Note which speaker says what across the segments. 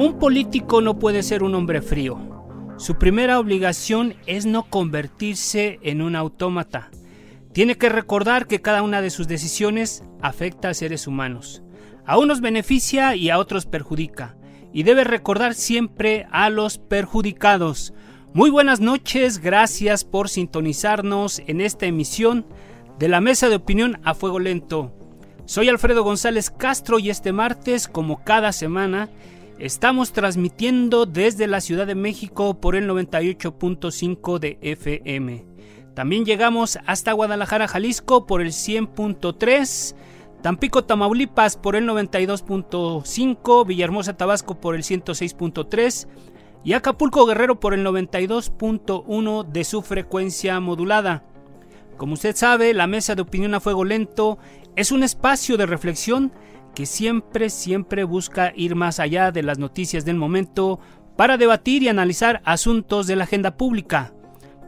Speaker 1: Un político no puede ser un hombre frío. Su primera obligación es no convertirse en un autómata. Tiene que recordar que cada una de sus decisiones afecta a seres humanos. A unos beneficia y a otros perjudica. Y debe recordar siempre a los perjudicados. Muy buenas noches, gracias por sintonizarnos en esta emisión de la Mesa de Opinión a Fuego Lento. Soy Alfredo González Castro y este martes, como cada semana, Estamos transmitiendo desde la Ciudad de México por el 98.5 de FM. También llegamos hasta Guadalajara, Jalisco por el 100.3, Tampico, Tamaulipas por el 92.5, Villahermosa, Tabasco por el 106.3 y Acapulco, Guerrero por el 92.1 de su frecuencia modulada. Como usted sabe, la mesa de opinión a fuego lento es un espacio de reflexión que siempre, siempre busca ir más allá de las noticias del momento para debatir y analizar asuntos de la agenda pública.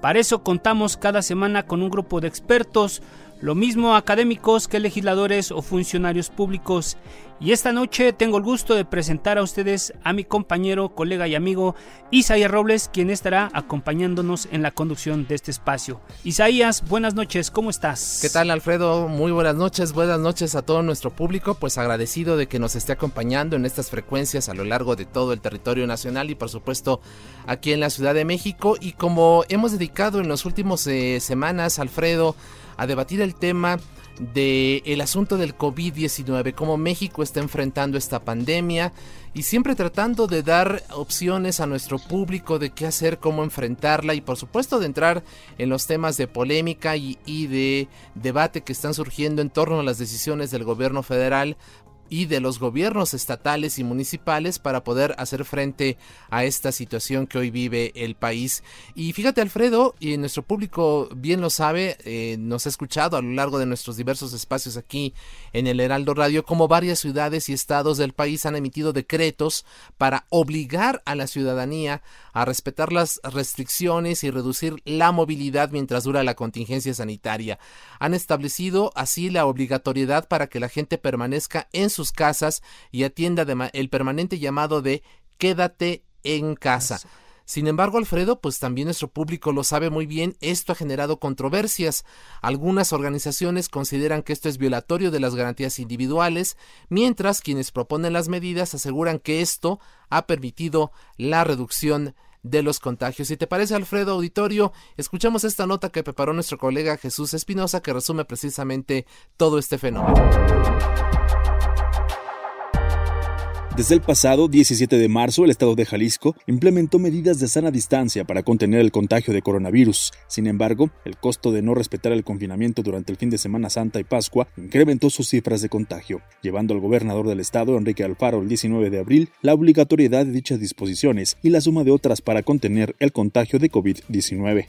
Speaker 1: Para eso contamos cada semana con un grupo de expertos lo mismo académicos que legisladores o funcionarios públicos. Y esta noche tengo el gusto de presentar a ustedes a mi compañero, colega y amigo Isaías Robles, quien estará acompañándonos en la conducción de este espacio. Isaías, buenas noches, ¿cómo estás?
Speaker 2: ¿Qué tal Alfredo? Muy buenas noches, buenas noches a todo nuestro público, pues agradecido de que nos esté acompañando en estas frecuencias a lo largo de todo el territorio nacional y por supuesto aquí en la Ciudad de México. Y como hemos dedicado en las últimas eh, semanas, Alfredo, a debatir el tema del el asunto del COVID-19, cómo México está enfrentando esta pandemia y siempre tratando de dar opciones a nuestro público de qué hacer, cómo enfrentarla y por supuesto de entrar en los temas de polémica y de debate que están surgiendo en torno a las decisiones del gobierno federal y de los gobiernos estatales y municipales para poder hacer frente a esta situación que hoy vive el país. Y fíjate Alfredo, y nuestro público bien lo sabe, eh, nos ha escuchado a lo largo de nuestros diversos espacios aquí en el Heraldo Radio, como varias ciudades y estados del país han emitido decretos para obligar a la ciudadanía a respetar las restricciones y reducir la movilidad mientras dura la contingencia sanitaria. Han establecido así la obligatoriedad para que la gente permanezca en sus casas y atienda el permanente llamado de quédate en casa. Sin embargo, Alfredo, pues también nuestro público lo sabe muy bien, esto ha generado controversias. Algunas organizaciones consideran que esto es violatorio de las garantías individuales, mientras quienes proponen las medidas aseguran que esto ha permitido la reducción de los contagios. Si te parece, Alfredo Auditorio, escuchamos esta nota que preparó nuestro colega Jesús Espinosa que resume precisamente todo este fenómeno.
Speaker 3: Desde el pasado 17 de marzo, el estado de Jalisco implementó medidas de sana distancia para contener el contagio de coronavirus. Sin embargo, el costo de no respetar el confinamiento durante el fin de Semana Santa y Pascua incrementó sus cifras de contagio, llevando al gobernador del estado, Enrique Alfaro, el 19 de abril, la obligatoriedad de dichas disposiciones y la suma de otras para contener el contagio de COVID-19.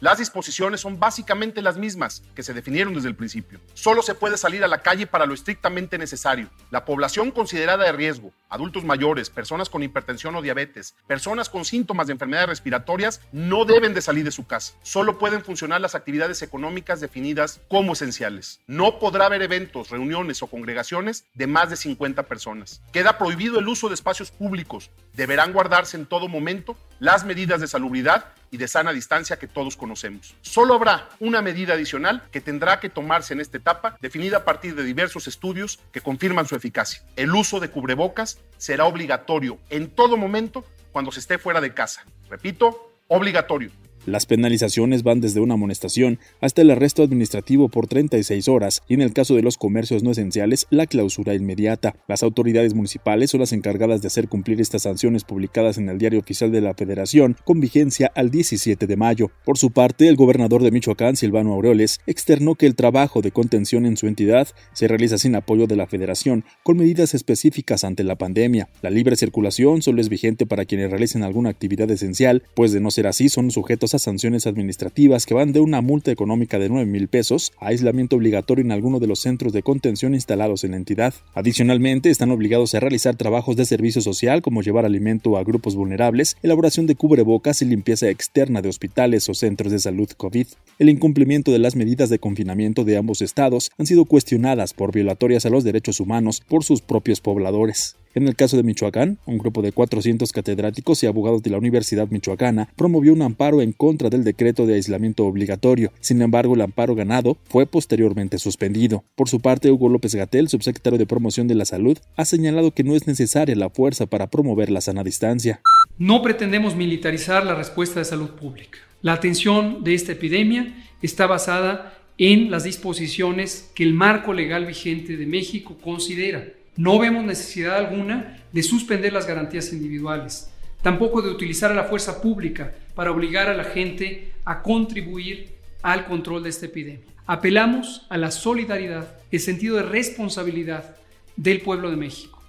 Speaker 4: Las disposiciones son básicamente las mismas que se definieron desde el principio. Solo se puede salir a la calle para lo estrictamente necesario. La población considerada de riesgo, adultos mayores, personas con hipertensión o diabetes, personas con síntomas de enfermedades respiratorias, no deben de salir de su casa. Solo pueden funcionar las actividades económicas definidas como esenciales. No podrá haber eventos, reuniones o congregaciones de más de 50 personas. Queda prohibido el uso de espacios públicos. Deberán guardarse en todo momento las medidas de salubridad y de sana distancia que todos conocemos. Solo habrá una medida adicional que tendrá que tomarse en esta etapa, definida a partir de diversos estudios que confirman su eficacia. El uso de cubrebocas será obligatorio en todo momento cuando se esté fuera de casa. Repito, obligatorio.
Speaker 3: Las penalizaciones van desde una amonestación hasta el arresto administrativo por 36 horas y en el caso de los comercios no esenciales, la clausura inmediata. Las autoridades municipales son las encargadas de hacer cumplir estas sanciones publicadas en el Diario Oficial de la Federación con vigencia al 17 de mayo. Por su parte, el gobernador de Michoacán, Silvano Aureoles, externó que el trabajo de contención en su entidad se realiza sin apoyo de la Federación, con medidas específicas ante la pandemia. La libre circulación solo es vigente para quienes realicen alguna actividad esencial, pues de no ser así son sujetos sanciones administrativas que van de una multa económica de 9 mil pesos a aislamiento obligatorio en alguno de los centros de contención instalados en la entidad. Adicionalmente, están obligados a realizar trabajos de servicio social como llevar alimento a grupos vulnerables, elaboración de cubrebocas y limpieza externa de hospitales o centros de salud COVID. El incumplimiento de las medidas de confinamiento de ambos estados han sido cuestionadas por violatorias a los derechos humanos por sus propios pobladores. En el caso de Michoacán, un grupo de 400 catedráticos y abogados de la Universidad Michoacana promovió un amparo en contra del decreto de aislamiento obligatorio. Sin embargo, el amparo ganado fue posteriormente suspendido. Por su parte, Hugo López Gatel, subsecretario de Promoción de la Salud, ha señalado que no es necesaria la fuerza para promover la sana distancia.
Speaker 5: No pretendemos militarizar la respuesta de salud pública. La atención de esta epidemia está basada en las disposiciones que el marco legal vigente de México considera no vemos necesidad alguna de suspender las garantías individuales, tampoco de utilizar a la fuerza pública para obligar a la gente a contribuir al control de esta epidemia. Apelamos a la solidaridad, el sentido de responsabilidad del pueblo de México.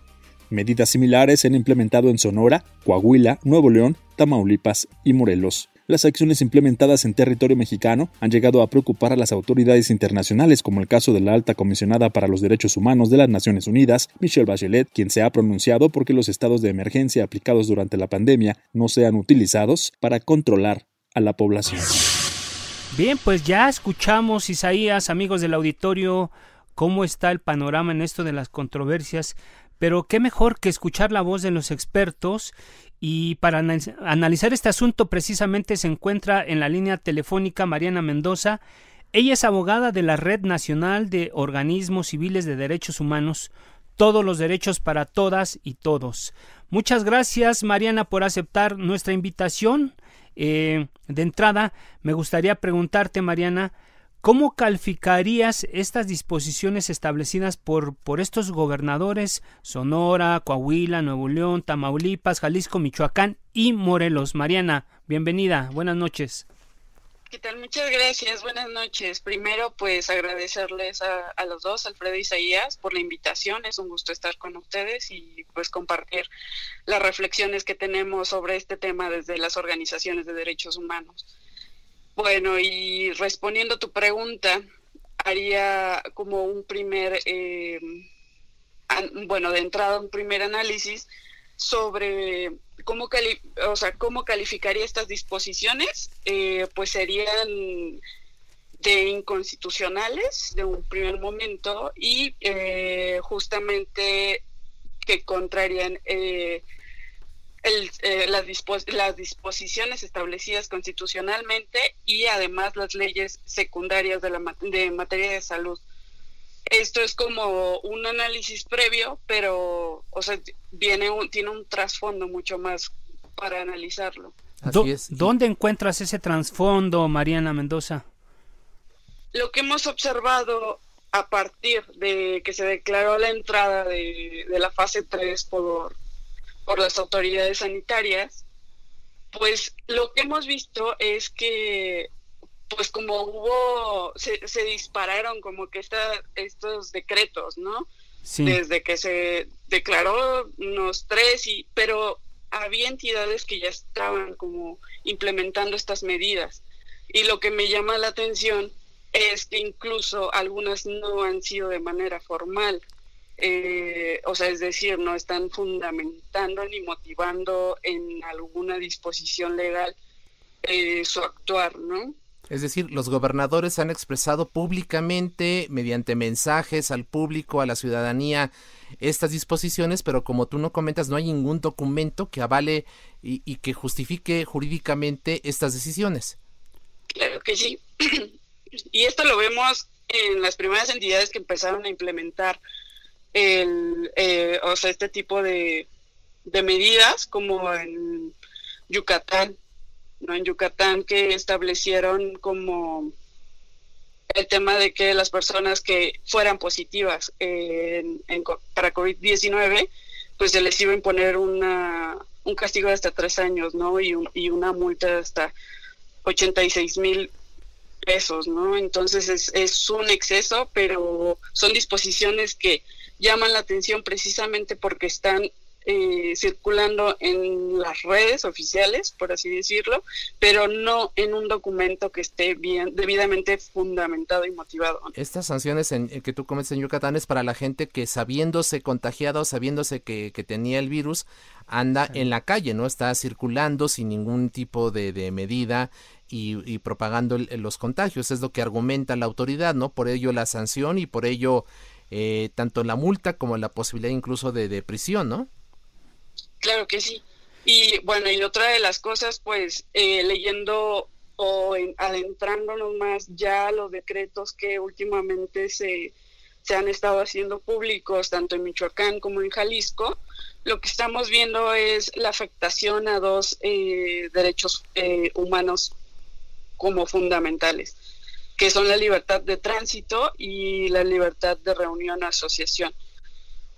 Speaker 3: Medidas similares se han implementado en Sonora, Coahuila, Nuevo León, Tamaulipas y Morelos las acciones implementadas en territorio mexicano han llegado a preocupar a las autoridades internacionales, como el caso de la alta comisionada para los derechos humanos de las Naciones Unidas, Michelle Bachelet, quien se ha pronunciado porque los estados de emergencia aplicados durante la pandemia no sean utilizados para controlar a la población.
Speaker 1: Bien, pues ya escuchamos, Isaías, amigos del auditorio, cómo está el panorama en esto de las controversias, pero qué mejor que escuchar la voz de los expertos y para analizar este asunto precisamente se encuentra en la línea telefónica Mariana Mendoza. Ella es abogada de la Red Nacional de Organismos Civiles de Derechos Humanos, todos los derechos para todas y todos. Muchas gracias Mariana por aceptar nuestra invitación. Eh, de entrada, me gustaría preguntarte, Mariana, ¿Cómo calificarías estas disposiciones establecidas por, por estos gobernadores Sonora, Coahuila, Nuevo León, Tamaulipas, Jalisco, Michoacán y Morelos? Mariana, bienvenida, buenas noches.
Speaker 6: ¿Qué tal? Muchas gracias, buenas noches. Primero, pues agradecerles a, a, los dos, Alfredo y Isaías, por la invitación. Es un gusto estar con ustedes y pues compartir las reflexiones que tenemos sobre este tema desde las organizaciones de derechos humanos. Bueno, y respondiendo a tu pregunta, haría como un primer, eh, bueno, de entrada un primer análisis sobre cómo, o sea, cómo calificaría estas disposiciones, eh, pues serían de inconstitucionales de un primer momento y eh, justamente que contrarían eh, las, las disposiciones establecidas constitucionalmente y además las leyes secundarias de, la de materia de salud. Esto es como un análisis previo, pero o sea, viene un, tiene un trasfondo mucho más para analizarlo.
Speaker 1: ¿Dónde encuentras ese trasfondo, Mariana Mendoza?
Speaker 6: Lo que hemos observado a partir de que se declaró la entrada de, de la fase 3 por por las autoridades sanitarias, pues lo que hemos visto es que pues como hubo, se, dispararon como que esta, estos decretos, ¿no? Desde que se declaró unos tres, y, pero había entidades que ya estaban como implementando estas medidas. Y lo que me llama la atención es que incluso algunas no han sido de manera formal. Eh, o sea, es decir, no están fundamentando ni motivando en alguna disposición legal eh, su actuar, ¿no?
Speaker 2: Es decir, los gobernadores han expresado públicamente, mediante mensajes al público, a la ciudadanía, estas disposiciones, pero como tú no comentas, no hay ningún documento que avale y, y que justifique jurídicamente estas decisiones.
Speaker 6: Claro que sí. y esto lo vemos en las primeras entidades que empezaron a implementar el, eh, o sea, este tipo de, de medidas, como en Yucatán, ¿no? En Yucatán que establecieron como el tema de que las personas que fueran positivas en, para COVID-19, pues se les iba a imponer una, un castigo de hasta tres años, ¿no? Y, y una multa de hasta 86 mil pesos, ¿no? Entonces es, es un exceso, pero son disposiciones que llaman la atención precisamente porque están eh, circulando en las redes oficiales, por así decirlo, pero no en un documento que esté bien debidamente fundamentado y motivado.
Speaker 2: Estas sanciones en, que tú cometes en Yucatán es para la gente que sabiéndose contagiado, sabiéndose que, que tenía el virus, anda en la calle, ¿no? Está circulando sin ningún tipo de, de medida y, propagando los contagios. Es lo que argumenta la autoridad, ¿no? Por ello la sanción y por ello eh, tanto la multa como la posibilidad incluso de, de prisión, ¿no?
Speaker 6: Claro que sí. Y bueno, y otra de las cosas, pues eh, leyendo o adentrándonos más ya a los decretos que últimamente se, se han estado haciendo públicos, tanto en Michoacán como en Jalisco, lo que estamos viendo es la afectación a dos eh, derechos eh, humanos como fundamentales, que son la libertad de tránsito y la libertad de reunión o asociación.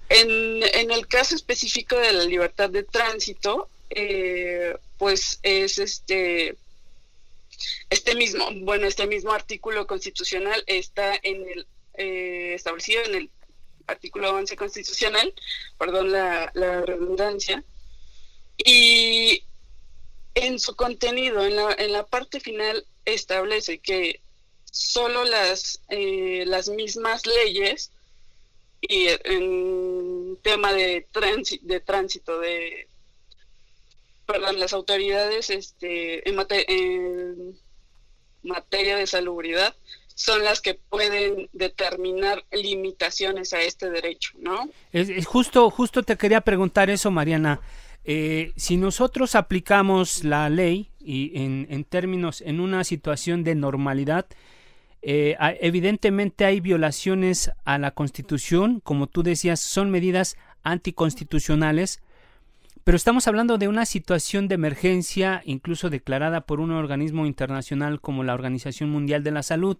Speaker 6: En, en el caso específico de la libertad de tránsito, eh, pues es este este mismo bueno este mismo artículo constitucional está en el eh, establecido en el artículo 11 constitucional perdón la, la, redundancia y en su contenido en la, en la parte final establece que solo las eh, las mismas leyes y en tema de, de tránsito, de, perdón, las autoridades este, en, materia de salubridad son las que pueden determinar limitaciones a este derecho, ¿no?
Speaker 1: Es, justo, justo te quería preguntar eso, Mariana. Eh, si nosotros aplicamos la ley y en, en términos, en una situación de normalidad, eh, evidentemente hay violaciones a la Constitución, como tú decías, son medidas anticonstitucionales, pero estamos hablando de una situación de emergencia, incluso declarada por un organismo internacional como la Organización Mundial de la Salud.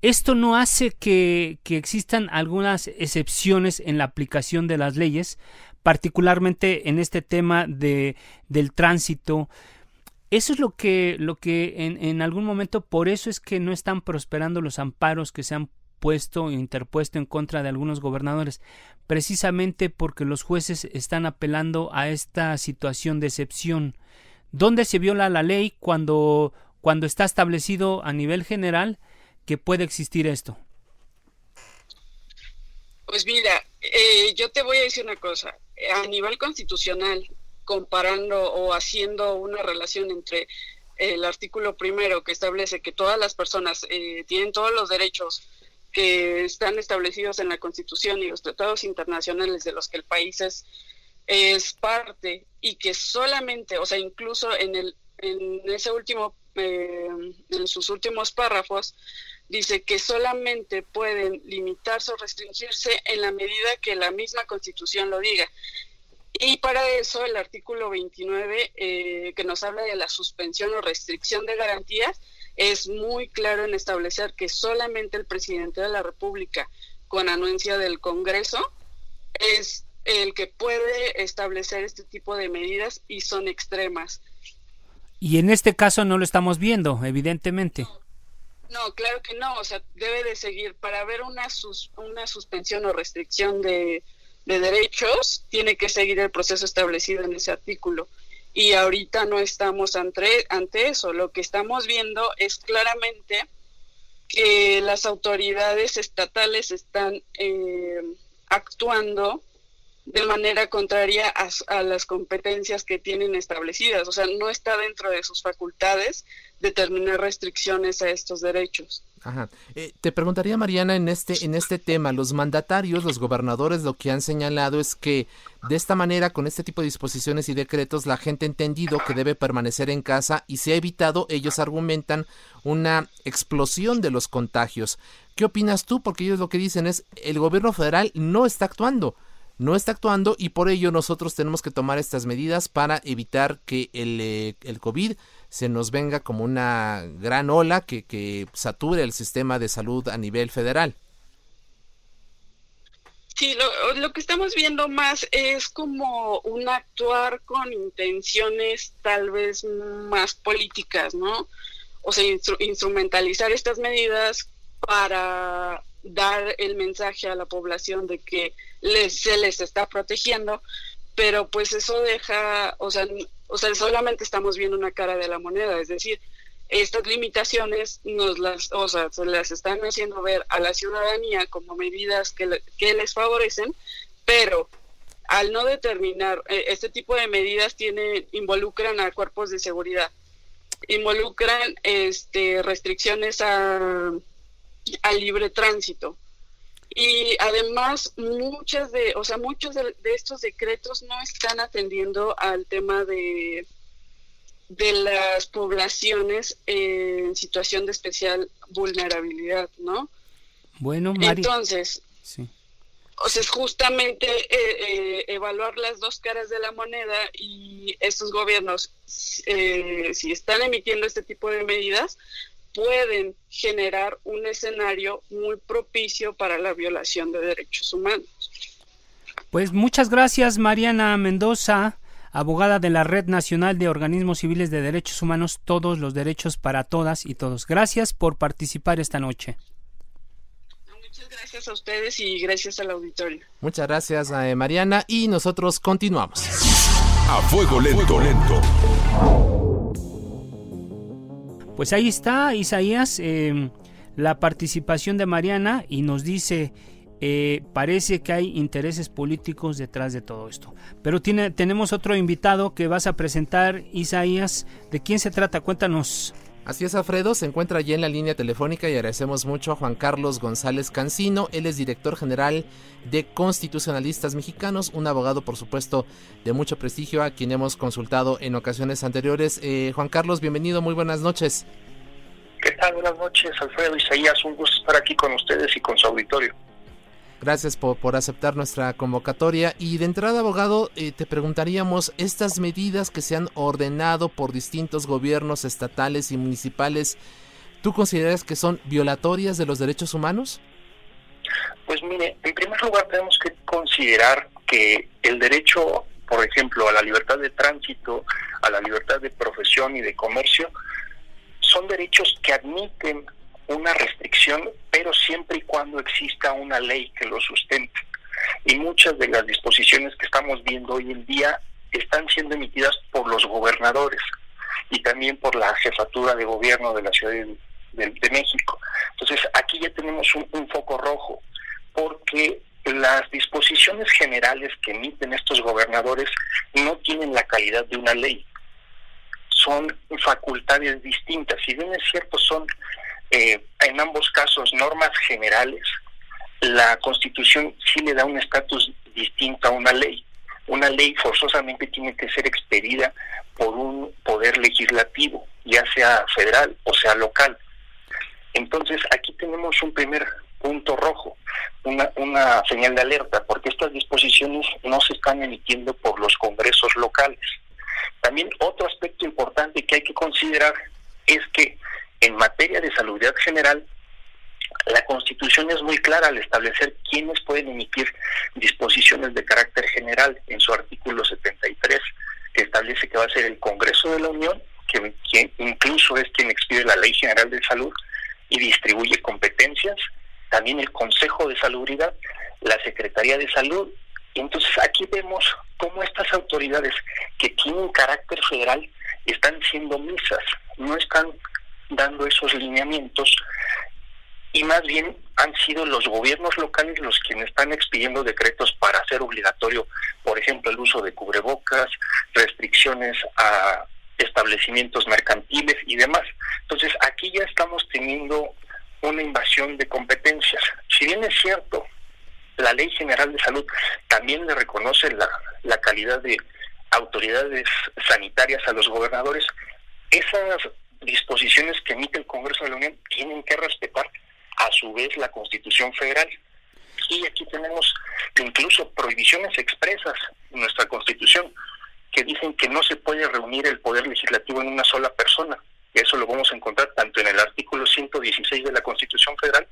Speaker 1: Esto no hace que, que existan algunas excepciones en la aplicación de las leyes, particularmente en este tema de, del tránsito, eso es lo que, lo que en, en, algún momento, por eso es que no están prosperando los amparos que se han puesto interpuesto en contra de algunos gobernadores, precisamente porque los jueces están apelando a esta situación de excepción. ¿Dónde se viola la ley cuando, cuando está establecido a nivel general que puede existir esto?
Speaker 6: Pues mira, eh, yo te voy a decir una cosa. A nivel constitucional, comparando o haciendo una relación entre el artículo primero que establece que todas las personas eh, tienen todos los derechos que están establecidos en la Constitución y los tratados internacionales de los que el país es, es parte y que solamente, o sea, incluso en el en ese último eh, en sus últimos párrafos dice que solamente pueden limitarse o restringirse en la medida que la misma Constitución lo diga. Y para eso el artículo 29, eh, que nos habla de la suspensión o restricción de garantías, es muy claro en establecer que solamente el presidente de la República, con anuencia del Congreso, es el que puede establecer este tipo de medidas y son extremas.
Speaker 1: Y en este caso no lo estamos viendo, evidentemente.
Speaker 6: No, claro que no, o sea, debe de seguir para haber una, una suspensión o restricción de, de derechos tiene que seguir el proceso establecido en ese artículo. Y ahorita no estamos ante, ante eso. Lo que estamos viendo es claramente que las autoridades estatales están eh, actuando de manera contraria a, las competencias que tienen establecidas. O sea, no está dentro de sus facultades determinar restricciones a estos derechos.
Speaker 2: Ajá. Eh, te preguntaría, Mariana, en este, en este tema, los mandatarios, los gobernadores, lo que han señalado es que de esta manera, con este tipo de disposiciones y decretos, la gente ha entendido que debe permanecer en casa y se ha evitado, ellos argumentan, una explosión de los contagios. ¿Qué opinas tú? Porque ellos lo que dicen es, el gobierno federal no está actuando no está actuando y por ello nosotros tenemos que tomar estas medidas para evitar que el, eh, el COVID se nos venga como una gran ola que, que sature el sistema de salud a nivel federal.
Speaker 6: Sí, lo, lo, que estamos viendo más es como un actuar con intenciones tal vez más políticas, ¿no? O sea, instrumentalizar estas medidas para dar el mensaje a la población de que les, se les está protegiendo, pero pues eso deja, o sea, o sea, solamente estamos viendo una cara de la moneda, es decir, estas limitaciones nos las, o sea, se las están haciendo ver a la ciudadanía como medidas que, que les favorecen, pero al no determinar eh, este tipo de medidas tiene involucran a cuerpos de seguridad, involucran este restricciones a al libre tránsito. Y además muchas de, o sea, muchos de, estos decretos no están atendiendo al tema de de las poblaciones en situación de especial vulnerabilidad, ¿no?
Speaker 1: Bueno,
Speaker 6: Entonces, sí. o sea, es justamente eh, eh, evaluar las dos caras de la moneda y estos gobiernos, eh, si están emitiendo este tipo de medidas, pueden generar un escenario muy propicio para la violación de derechos humanos.
Speaker 1: Pues muchas gracias Mariana Mendoza, abogada de la Red Nacional de Organismos Civiles de Derechos Humanos, todos los derechos para todas y todos. Gracias por participar esta noche.
Speaker 6: Muchas gracias a ustedes y gracias al auditorio.
Speaker 2: Muchas gracias eh, Mariana y nosotros continuamos.
Speaker 7: A fuego lento, lento.
Speaker 1: Pues ahí está, Isaías, em, la participación de Mariana y nos dice, eh, parece que hay intereses políticos detrás de todo esto. Pero tiene, tenemos otro invitado que vas a presentar, Isaías. ¿De quién se trata? Cuéntanos.
Speaker 2: Así es, Alfredo, se encuentra allí en la línea telefónica y agradecemos mucho a Juan Carlos González Cancino. Él es director general de Constitucionalistas Mexicanos, un abogado, por supuesto, de mucho prestigio, a quien hemos consultado en ocasiones anteriores. Eh, Juan Carlos, bienvenido, muy buenas noches.
Speaker 8: ¿Qué tal? Buenas noches, Alfredo Isaías. Un gusto estar aquí con ustedes y con su auditorio.
Speaker 2: Gracias por, por, aceptar nuestra convocatoria. Y de entrada, abogado, eh, te preguntaríamos, estas medidas que se han ordenado por distintos gobiernos estatales y municipales, ¿tú consideras que son violatorias de los derechos humanos?
Speaker 8: Pues mire, en primer lugar tenemos que considerar que el derecho, por ejemplo, a la libertad de tránsito, a la libertad de profesión y de comercio, son derechos que admiten una restricción, pero siempre y cuando exista una ley que lo sustente. Y muchas de las disposiciones que estamos viendo hoy en día están siendo emitidas por los gobernadores y también por la jefatura de gobierno de la Ciudad de, México. Entonces, aquí ya tenemos un, un foco rojo, porque las disposiciones generales que emiten estos gobernadores no tienen la calidad de una ley. Son facultades distintas. Si bien es cierto, son eh, en ambos casos normas generales, la Constitución sí le da un estatus distinto a una ley. Una ley forzosamente tiene que ser expedida por un poder legislativo, ya sea federal o sea local. Entonces aquí tenemos un primer punto rojo, una, una señal de alerta, porque estas disposiciones no se están emitiendo por los congresos locales. También otro aspecto importante que hay que considerar es que en materia de salubridad general, la Constitución es muy clara al establecer quiénes pueden emitir disposiciones de carácter general en su artículo 73, que establece que va a ser el Congreso de la Unión, que, incluso es quien expide la Ley General de Salud y distribuye competencias, también el Consejo de Salubridad, la Secretaría de Salud. Entonces aquí vemos cómo estas autoridades que tienen carácter federal están siendo misas, no están dando esos lineamientos y más bien han sido los gobiernos locales los quienes están expidiendo decretos para hacer obligatorio, por ejemplo, el uso de cubrebocas, restricciones a establecimientos mercantiles y demás. Entonces, aquí ya estamos teniendo una invasión de competencias. Si bien es cierto, la Ley General de Salud también le reconoce la, la calidad de autoridades sanitarias a los gobernadores, esas disposiciones que emite el Congreso de la Unión tienen que respetar a su vez la Constitución Federal. Y aquí tenemos incluso prohibiciones expresas en nuestra Constitución que dicen que no se puede reunir el poder legislativo en una sola persona. Eso lo vamos a encontrar tanto en el artículo 116 de la Constitución Federal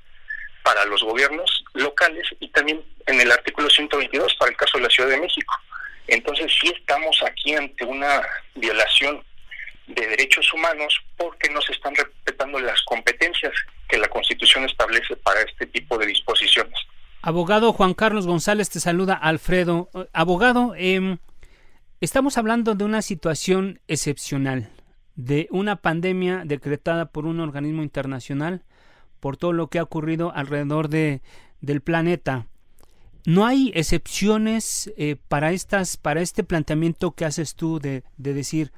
Speaker 8: para los gobiernos locales y también en el artículo 122 para el caso de la Ciudad de México. Entonces sí estamos aquí ante una violación de derechos humanos porque no se están respetando las competencias que la Constitución establece para este tipo de disposiciones.
Speaker 1: Abogado Juan Carlos González, te saluda Alfredo. Abogado, eh, estamos hablando de una situación excepcional, de una pandemia decretada por un organismo internacional, por todo lo que ha ocurrido alrededor de, del planeta. No hay excepciones eh, para estas, para este planteamiento que haces tú de, de decir,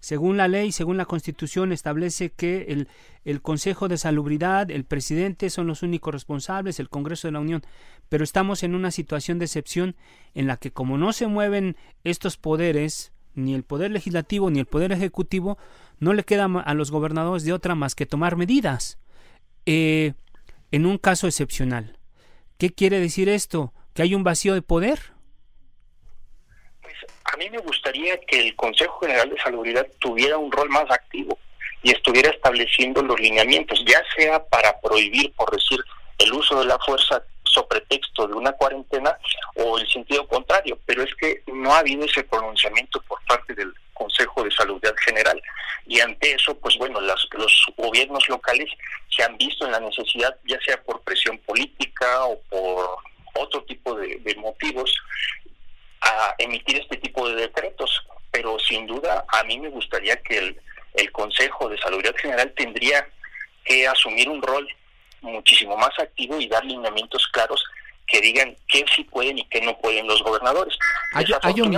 Speaker 1: según la ley, según la Constitución, establece que el, Consejo de Salubridad, el presidente son los únicos responsables, el Congreso de la Unión, pero estamos en una situación de excepción en la que como no se mueven estos poderes, ni el poder legislativo ni el poder ejecutivo, no le queda a los gobernadores de otra más que tomar medidas eh, en un caso excepcional. ¿Qué quiere decir esto? ¿Que hay un vacío de poder?
Speaker 8: Mí me gustaría que el Consejo General de Salubridad tuviera un rol más activo y estuviera estableciendo los lineamientos, ya sea para prohibir, por decir, el uso de la fuerza sobre pretexto de una cuarentena o el sentido contrario, pero es que no ha habido ese pronunciamiento por parte del Consejo de Salubridad General. Y ante eso, pues bueno, las, los gobiernos locales se han visto en la necesidad, ya sea por presión política o por otro tipo de motivos, a emitir este tipo de decretos, pero sin duda a mí me gustaría que el, el Consejo de Salud General tendría que asumir un rol muchísimo más activo y dar lineamientos claros que digan qué sí pueden y qué no pueden los gobernadores.
Speaker 2: Hay, hay un,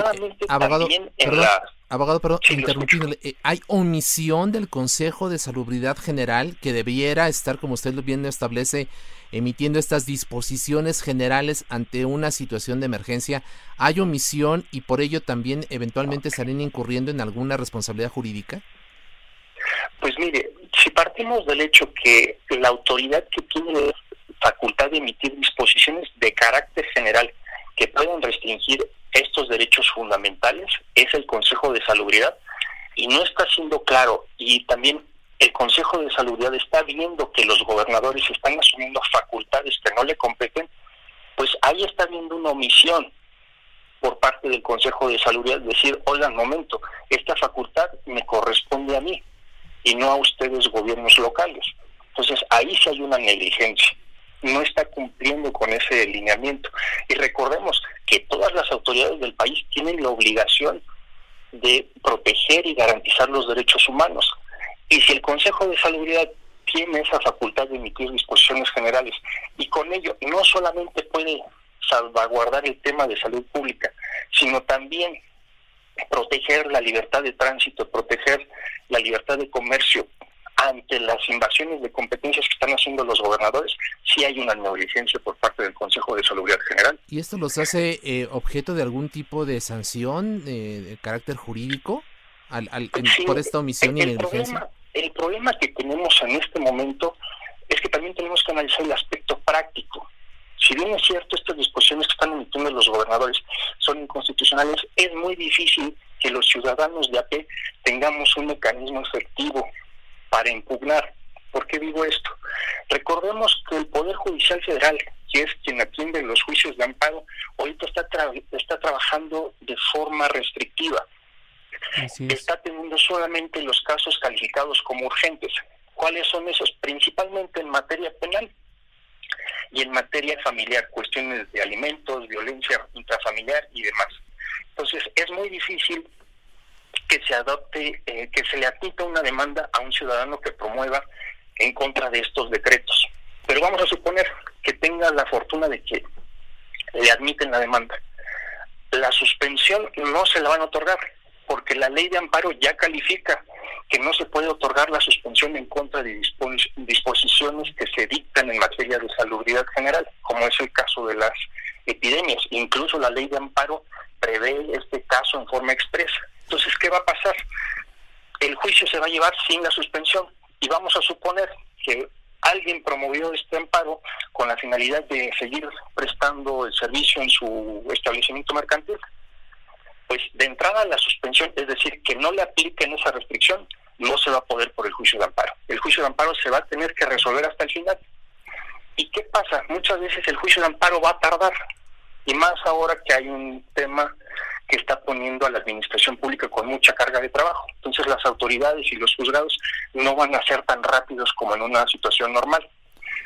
Speaker 2: abogado, perdón, abogado, perdón, interrumpiéndole, eh, hay omisión del Consejo de Salubridad General que debiera estar, como usted lo bien establece, emitiendo estas disposiciones generales ante una situación de emergencia, ¿hay omisión y por ello también eventualmente estarían incurriendo en alguna responsabilidad jurídica?
Speaker 8: Pues mire, si partimos del hecho que la autoridad que tiene la facultad de emitir disposiciones de carácter general que puedan restringir estos derechos fundamentales es el Consejo de Salubridad y no está siendo claro y también el Consejo de Salubridad está viendo que los gobernadores están asumiendo facultades que no le competen, pues ahí está viendo una omisión por parte del Consejo de Salubridad, decir, oigan, momento, esta facultad me corresponde a mí y no a ustedes gobiernos locales. Entonces ahí sí hay una negligencia, no está cumpliendo con ese lineamiento. Y recordemos que todas las autoridades del país tienen la obligación de proteger y garantizar los derechos humanos. Y si el Consejo de Salubridad tiene esa facultad de emitir disposiciones generales y con ello no solamente puede salvaguardar el tema de salud pública, sino también proteger la libertad de tránsito, proteger la libertad de comercio ante las invasiones de competencias que están haciendo los gobernadores, sí hay una negligencia por parte del Consejo de Salubridad General.
Speaker 2: ¿Y esto los hace eh, objeto de algún tipo de sanción eh, de carácter jurídico al, al, por esta omisión y negligencia?
Speaker 8: El problema que tenemos en este momento es que también tenemos que analizar el aspecto práctico. Si bien es cierto, estas disposiciones que están emitiendo los gobernadores son inconstitucionales, es muy difícil que los ciudadanos de AP tengamos un mecanismo efectivo para impugnar. ¿Por qué digo esto? Recordemos que el Poder Judicial Federal, que es quien atiende los juicios de amparo, ahorita está, está trabajando de forma restrictiva está teniendo solamente los casos calificados como urgentes. ¿Cuáles son esos? Principalmente en materia penal y en materia familiar, cuestiones de alimentos, violencia intrafamiliar y demás. Entonces, es muy difícil que se adopte, eh, que se le admita una demanda a un ciudadano que promueva en contra de estos decretos. Pero vamos a suponer que tenga la fortuna de que le admiten la demanda. La suspensión no se la van a otorgar porque la ley de amparo ya califica que no se puede otorgar la suspensión en contra de disposiciones que se dictan en materia de salubridad general, como es el caso de las epidemias. Incluso la ley de amparo prevé este caso en forma expresa. Entonces, ¿qué va a pasar? El juicio se va a llevar sin la suspensión y vamos a suponer que alguien promovió este amparo con la finalidad de seguir prestando el servicio en su establecimiento mercantil. Pues de entrada la suspensión, es decir, que no le apliquen esa restricción, no se va a poder por el juicio de amparo. El juicio de amparo se va a tener que resolver hasta el final. ¿Y qué pasa? Muchas veces el juicio de amparo va a tardar, y más ahora que hay un tema que está poniendo a la administración pública con mucha carga de trabajo. Entonces las autoridades y los juzgados no van a ser tan rápidos como en una situación normal.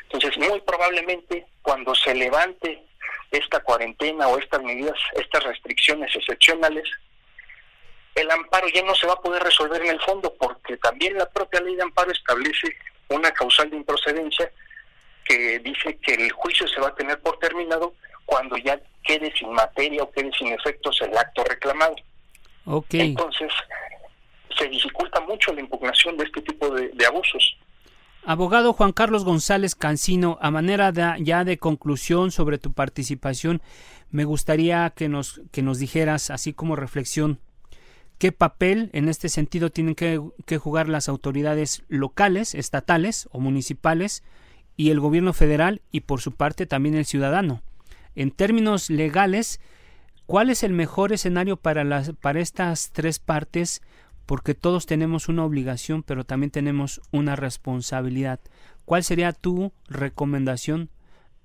Speaker 8: Entonces muy probablemente cuando se levante esta cuarentena o estas medidas, estas restricciones excepcionales, el amparo ya no se va a poder resolver en el fondo porque también la propia ley de amparo establece una causal de improcedencia que dice que el juicio se va a tener por terminado cuando ya quede sin materia o quede sin efectos el acto reclamado.
Speaker 1: Okay.
Speaker 8: Entonces, se dificulta mucho la impugnación de este tipo de, abusos.
Speaker 1: Abogado Juan Carlos González Cancino, a manera ya de conclusión sobre tu participación, me gustaría que nos, que nos dijeras, así como reflexión, qué papel en este sentido tienen que, que jugar las autoridades locales, estatales o municipales y el gobierno federal y por su parte también el ciudadano en términos legales, ¿cuál es el mejor escenario para, las, para estas tres partes? Porque todos tenemos una obligación, pero también tenemos una responsabilidad. ¿Cuál sería tu recomendación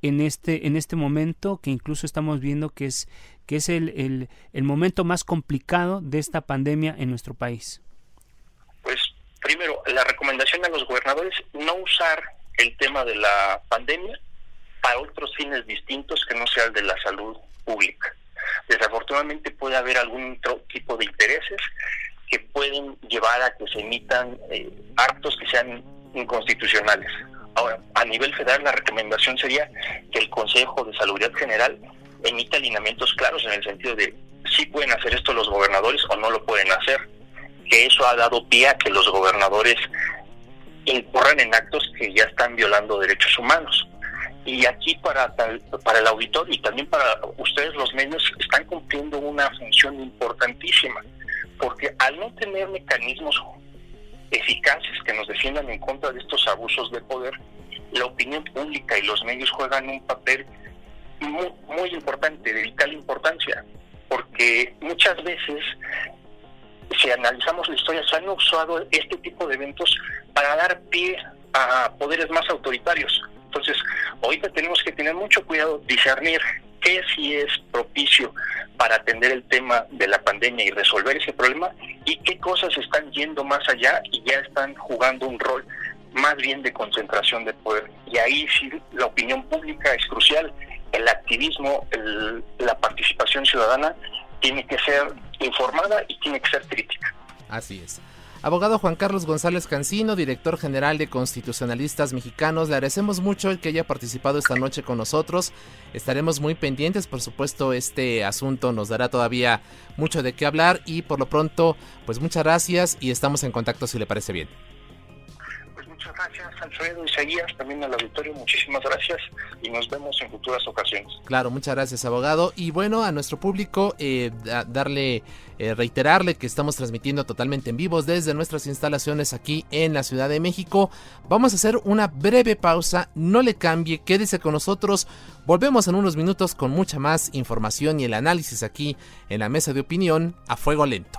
Speaker 1: en este, en este momento que incluso estamos viendo que es, que es el, el, momento más complicado de esta pandemia en nuestro país?
Speaker 8: Pues primero, la recomendación a los gobernadores no usar el tema de la pandemia para otros fines distintos que no sea el de la salud pública. Desafortunadamente puede haber algún otro tipo de intereses que pueden llevar a que se emitan eh, actos que sean inconstitucionales. Ahora, a nivel federal la recomendación sería que el Consejo de Salud General emita alineamientos claros en el sentido de si pueden hacer esto los gobernadores o no lo pueden hacer, que eso ha dado pie a que los gobernadores incurran en actos que ya están violando derechos humanos y aquí para, para el auditor y también para ustedes los medios están cumpliendo una función importantísima, porque al no tener mecanismos eficaces que nos defiendan en contra de estos abusos de poder, la opinión pública y los medios juegan un papel muy, muy importante, de vital importancia, porque muchas veces si analizamos la historia, se han usado este tipo de eventos para dar pie a poderes más autoritarios. Entonces, ahorita tenemos que tener mucho cuidado, discernir qué sí es propicio para atender el tema de la pandemia y resolver ese problema y qué cosas están yendo más allá y ya están jugando un rol más bien de concentración de poder. Y ahí sí la opinión pública es crucial, el activismo, la participación ciudadana tiene que ser informada y tiene que ser crítica.
Speaker 2: Así es. Abogado Juan Carlos González Cancino, director general de Constitucionalistas Mexicanos, le agradecemos mucho el que haya participado esta noche con nosotros. Estaremos muy pendientes, por supuesto, este asunto nos dará todavía mucho de qué hablar y por lo pronto, pues muchas gracias y estamos en contacto si le parece bien
Speaker 8: muchas gracias, Alfredo y Seguías, también al auditorio, muchísimas gracias y nos vemos en futuras ocasiones.
Speaker 2: Claro, muchas gracias, abogado. Y bueno, a nuestro público, eh, darle, eh, reiterarle que estamos transmitiendo totalmente en vivos desde nuestras instalaciones aquí en la Ciudad de México. Vamos a hacer una breve pausa, no le cambie, quédese con nosotros. Volvemos en unos minutos con mucha más información y el análisis aquí en la mesa de opinión a fuego lento.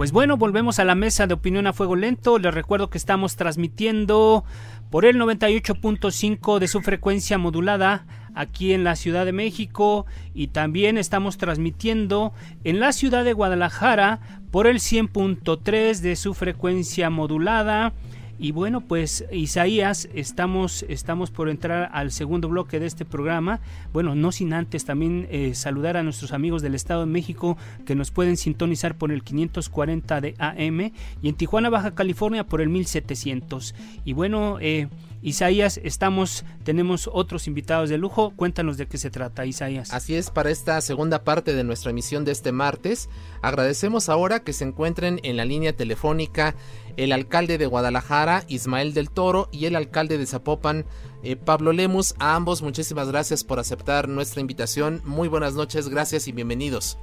Speaker 1: Pues bueno, volvemos a la mesa de opinión a fuego lento. Les recuerdo que estamos transmitiendo por el 98.5 de su frecuencia modulada aquí en la Ciudad de México y también estamos transmitiendo en la ciudad de Guadalajara por el 100.3 de su frecuencia modulada y bueno, pues Isaías, estamos, estamos por entrar al segundo bloque de este programa. Bueno, no sin antes también eh, saludar a nuestros amigos del Estado de México que nos pueden sintonizar por el 540 de AM y en Tijuana, Baja California por el 1700. Y bueno, eh, Isaías, estamos, tenemos otros invitados de lujo. Cuéntanos de qué se trata, Isaías.
Speaker 2: Así es, para esta segunda parte de nuestra emisión de este martes, agradecemos ahora que se encuentren en la línea telefónica el alcalde de Guadalajara, Ismael del Toro, y el alcalde de Zapopan, eh, Pablo Lemus. A ambos, muchísimas gracias por aceptar nuestra invitación. Muy buenas noches, gracias y bienvenidos.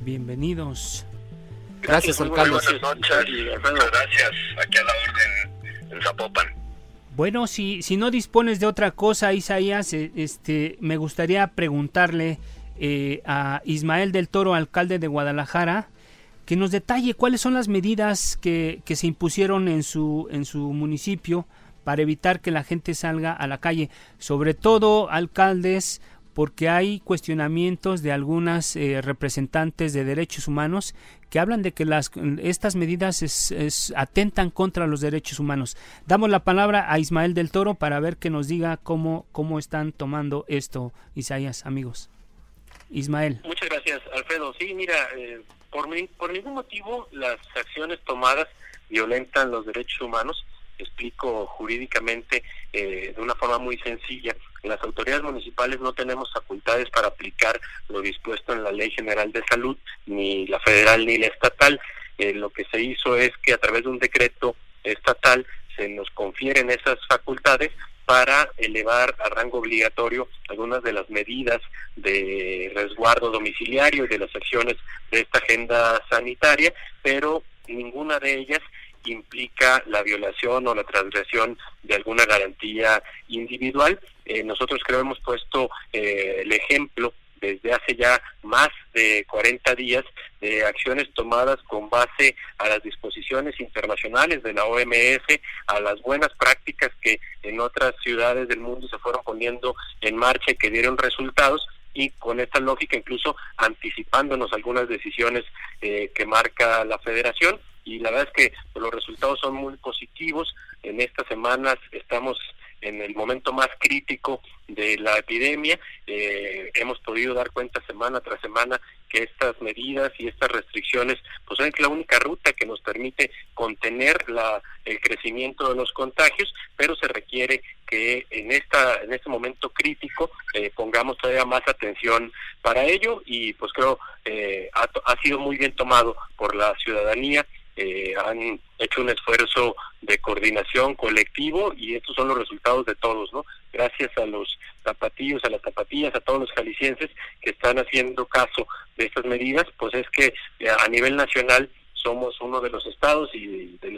Speaker 1: Bienvenidos.
Speaker 2: Gracias, alcalde.
Speaker 9: Buenas noches, gracias. Aquí a la orden en Zapopan.
Speaker 1: Bueno, si, si no dispones de otra cosa, Isaías, eh, este, me gustaría preguntarle eh, a Ismael del Toro, alcalde de Guadalajara, que nos detalle cuáles son las medidas que, que se impusieron en su, en su municipio para evitar que la gente salga a la calle, sobre todo alcaldes, porque hay cuestionamientos de algunas eh, representantes de derechos humanos que hablan de que las, estas medidas es, atentan contra los derechos humanos. Damos la palabra a Ismael del Toro para ver que nos diga cómo, cómo están tomando esto, Isaías, amigos. Ismael.
Speaker 10: Muchas gracias, Alfredo. Sí, mira, eh, por, por ningún motivo las acciones tomadas violentan los derechos humanos. Explico jurídicamente eh, de una forma muy sencilla. Las autoridades municipales no tenemos facultades para aplicar lo dispuesto en la Ley General de Salud, ni la federal ni la estatal. Eh, lo que se hizo es que a través de un decreto estatal se nos confieren esas facultades para elevar a rango obligatorio algunas de las medidas de resguardo domiciliario y de las acciones de esta agenda sanitaria, pero ninguna de ellas implica la violación o la transgresión de alguna garantía individual. Eh, nosotros creo hemos puesto eh, el ejemplo desde hace ya más de 40 días de acciones tomadas con base a las disposiciones internacionales de la OMS, a las buenas prácticas que en otras ciudades del mundo se fueron poniendo en marcha y que dieron resultados y con esta lógica incluso anticipándonos algunas decisiones eh, que marca la federación y la verdad es que los resultados son muy positivos. En estas semanas estamos en el momento más crítico de la epidemia. Eh, hemos podido dar cuenta semana tras semana que estas medidas y estas restricciones pues son la única ruta que nos permite contener la, el crecimiento de los contagios, pero se requiere que en esta en este momento crítico eh, pongamos todavía más atención para ello y pues creo eh, ha, ha sido muy bien tomado por la ciudadanía eh, han hecho un esfuerzo de coordinación colectivo y estos son los resultados de todos, ¿no? Gracias a los zapatillos, a las zapatillas, a todos los jaliscienses que están haciendo caso de estas medidas, pues es que eh, a nivel nacional somos uno de los estados y de,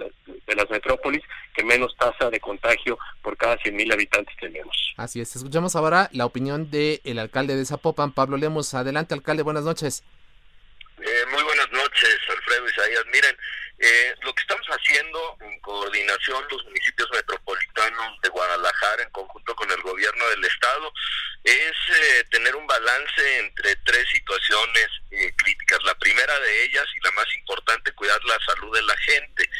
Speaker 10: las metrópolis que menos tasa de contagio por cada 100.000 habitantes tenemos.
Speaker 2: Así es, escuchamos ahora la opinión del el alcalde de Zapopan, Pablo Lemos. Adelante, alcalde, buenas noches.
Speaker 9: Eh, muy buenas noches, Alfredo Isaías. Miren, eh, lo que estamos haciendo en coordinación los municipios metropolitanos de Guadalajara en conjunto con el gobierno del estado es eh, tener un balance entre tres situaciones eh, críticas. La primera de ellas y la más importante, cuidar la salud de la gente.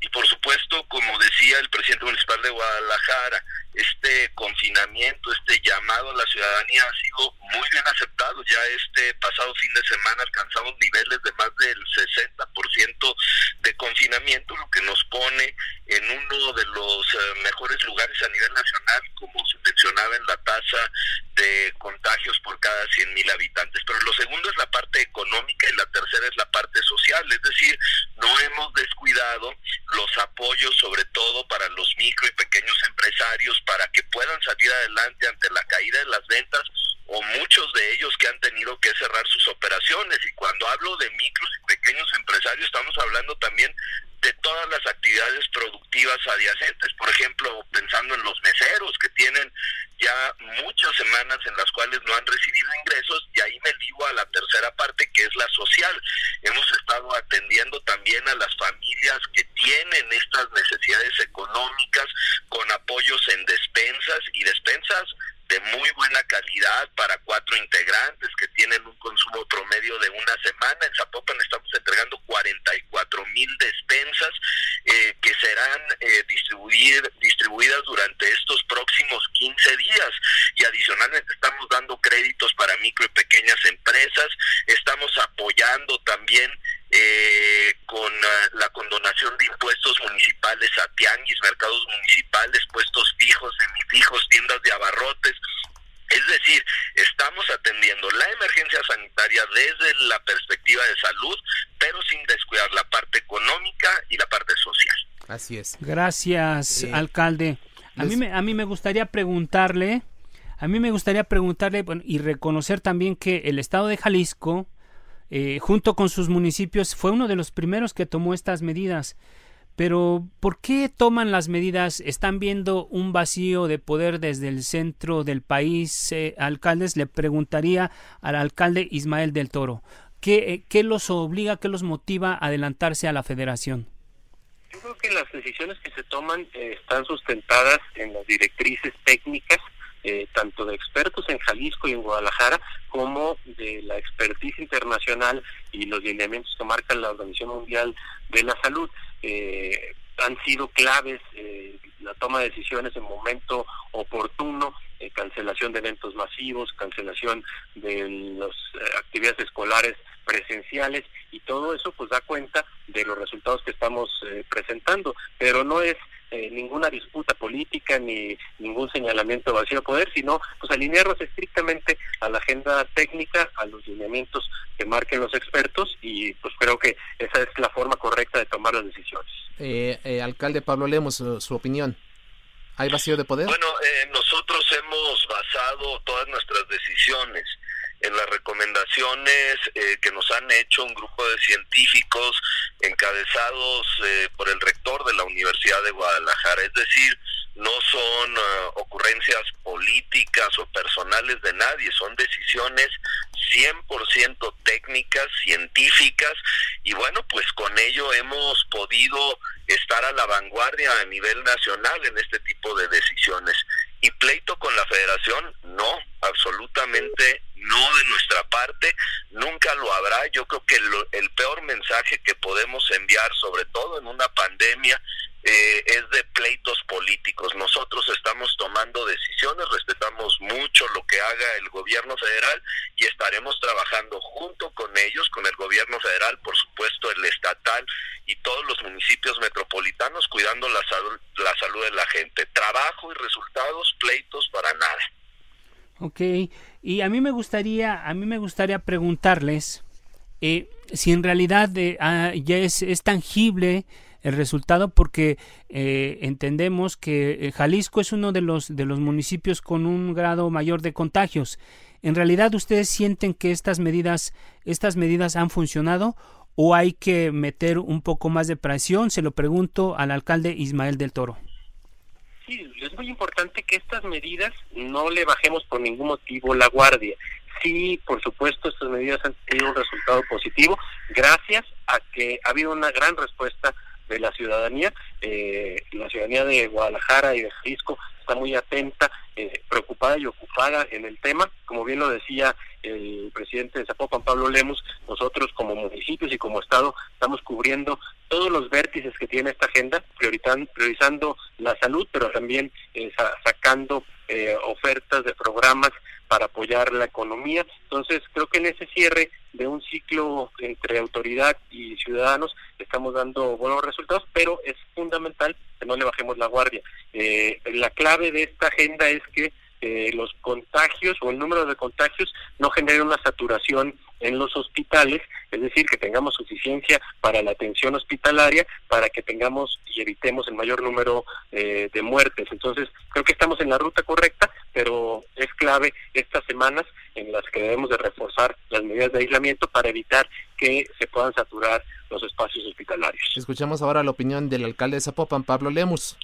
Speaker 9: Y por supuesto, como decía el presidente municipal de Guadalajara, este confinamiento, este llamado a la ciudadanía ha sido muy bien aceptado. Ya este pasado fin de semana alcanzamos niveles de más del 60% de confinamiento, lo que nos pone en uno de los eh, mejores lugares a nivel nacional, como se mencionaba en la tasa de contagios por cada 100 mil habitantes. Pero lo segundo es la parte económica y la tercera es la parte social, es decir, no hemos descuidado los apoyos sobre todo para los micro y pequeños empresarios para que puedan salir adelante ante la caída de las ventas o muchos de ellos que han tenido que cerrar sus operaciones. Y cuando hablo de micros y pequeños empresarios, estamos hablando también de todas las las actividades productivas adyacentes, por ejemplo, pensando en los meseros que tienen ya muchas semanas en las cuales no han recibido ingresos y ahí me digo a la tercera parte que es la social. Hemos estado atendiendo también a las familias que tienen estas necesidades económicas con apoyos en despensas y despensas de muy buena calidad para cuatro integrantes que tienen un consumo promedio de una semana. En Zapopan estamos entregando 44 mil despensas eh, que serán eh, distribuir, distribuidas durante estos próximos 15 días y adicionalmente estamos dando créditos para micro y pequeñas empresas, estamos apoyando también eh, con uh, la condonación de impuestos municipales a tianguis, mercados municipales, puestos fijos, semifijos, tiendas de abarrotes. Es decir, estamos atendiendo la emergencia sanitaria desde la perspectiva de salud, pero sin descuidar la parte económica y la parte social.
Speaker 1: Gracias, alcalde. A mí, me, a mí me gustaría preguntarle, a mí me gustaría preguntarle bueno, y reconocer también que el estado de Jalisco, eh, junto con sus municipios, fue uno de los primeros que tomó estas medidas. Pero, ¿por qué toman las medidas? ¿Están viendo un vacío de poder desde el centro del país? Eh, alcaldes, le preguntaría al alcalde Ismael del Toro, ¿qué, eh, ¿qué los obliga, qué los motiva a adelantarse a la federación?
Speaker 10: Yo creo que las decisiones que se toman eh, están sustentadas en las directrices técnicas eh, tanto de expertos en Jalisco y en Guadalajara como de la expertise internacional y los lineamientos que marca la Organización Mundial de la Salud. Eh, han sido claves eh, la toma de decisiones en momento oportuno, eh, cancelación de eventos masivos, cancelación de las eh, actividades escolares presenciales y todo eso pues da cuenta de los resultados que estamos eh, presentando, pero no es eh, ninguna disputa política ni ningún señalamiento vacío de poder, sino pues alinearnos estrictamente a la agenda técnica, a los lineamientos que marquen los expertos y pues creo que esa es la forma correcta de tomar las decisiones.
Speaker 2: Eh, eh, alcalde Pablo Lemos, su, su, opinión. ¿Hay vacío de poder?
Speaker 9: Bueno, eh, nosotros hemos basado todas nuestras decisiones en las recomendaciones eh, que nos han hecho un grupo de científicos encabezados eh, por el rector de la Universidad de Guadalajara. Es decir, no son uh, ocurrencias políticas o personales de nadie, son decisiones 100% técnicas, científicas, y bueno, pues con ello hemos podido estar a la vanguardia a nivel nacional en este tipo de decisiones. Y pleito con la federación, no, absolutamente no de nuestra parte, nunca lo habrá. Yo creo que lo, el peor mensaje que podemos enviar, sobre todo en una pandemia, eh, es de pleitos políticos. Nosotros estamos tomando decisiones, respetamos mucho lo que haga el gobierno federal y estaremos trabajando junto con ellos, con el gobierno federal, por supuesto el estatal y todos los municipios metropolitanos, cuidando la salud, la salud de la gente. Trabajo y resultados, pleitos para nada.
Speaker 1: Ok, y a mí me gustaría, a mí me gustaría preguntarles eh, si en realidad eh, ah, ya es, es tangible el resultado porque eh, entendemos que Jalisco es uno de los de los municipios con un grado mayor de contagios. ¿En realidad ustedes sienten que estas medidas estas medidas han funcionado o hay que meter un poco más de presión? Se lo pregunto al alcalde Ismael del Toro.
Speaker 10: Sí, es muy importante que estas medidas no le bajemos por ningún motivo la guardia. Sí, por supuesto, estas medidas han tenido un resultado positivo gracias a que ha habido una gran respuesta de la ciudadanía. Eh, la ciudadanía de Guadalajara y de Jalisco está muy atenta, eh, preocupada y ocupada en el tema. Como bien lo decía el presidente de Zapopan, Pablo Lemus, nosotros como municipios y como Estado estamos cubriendo todos los vértices que tiene esta agenda, priorizando la salud, pero también eh, sacando eh, ofertas de programas para apoyar la economía. Entonces, creo que en ese cierre de un ciclo entre autoridad y ciudadanos estamos dando buenos resultados, pero es fundamental que no le bajemos la guardia. Eh, la clave de esta agenda es que eh, los contagios o el número de contagios no genere una saturación en los hospitales, es decir, que tengamos suficiencia para la atención hospitalaria, para que tengamos y evitemos el mayor número eh, de muertes. Entonces, creo que estamos en la ruta correcta, pero es clave estas semanas en las que debemos de reforzar las medidas de aislamiento para evitar que se puedan saturar los espacios hospitalarios.
Speaker 2: Escuchamos ahora la opinión del alcalde de Zapopan, Pablo Lemus.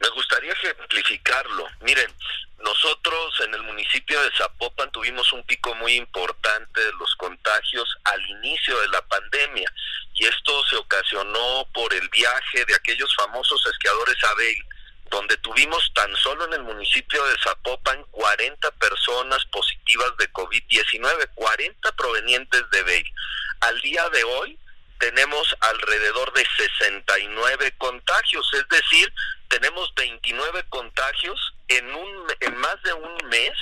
Speaker 9: Me gustaría ejemplificarlo. Miren, nosotros en el municipio de Zapopan tuvimos un pico muy importante de los contagios al inicio de la pandemia y esto se ocasionó por el viaje de aquellos famosos esquiadores a Bale, donde tuvimos tan solo en el municipio de Zapopan 40 personas positivas de COVID-19, 40 provenientes de Bale. Al día de hoy tenemos alrededor de 69 contagios, es decir, tenemos 29 contagios en un en más de un mes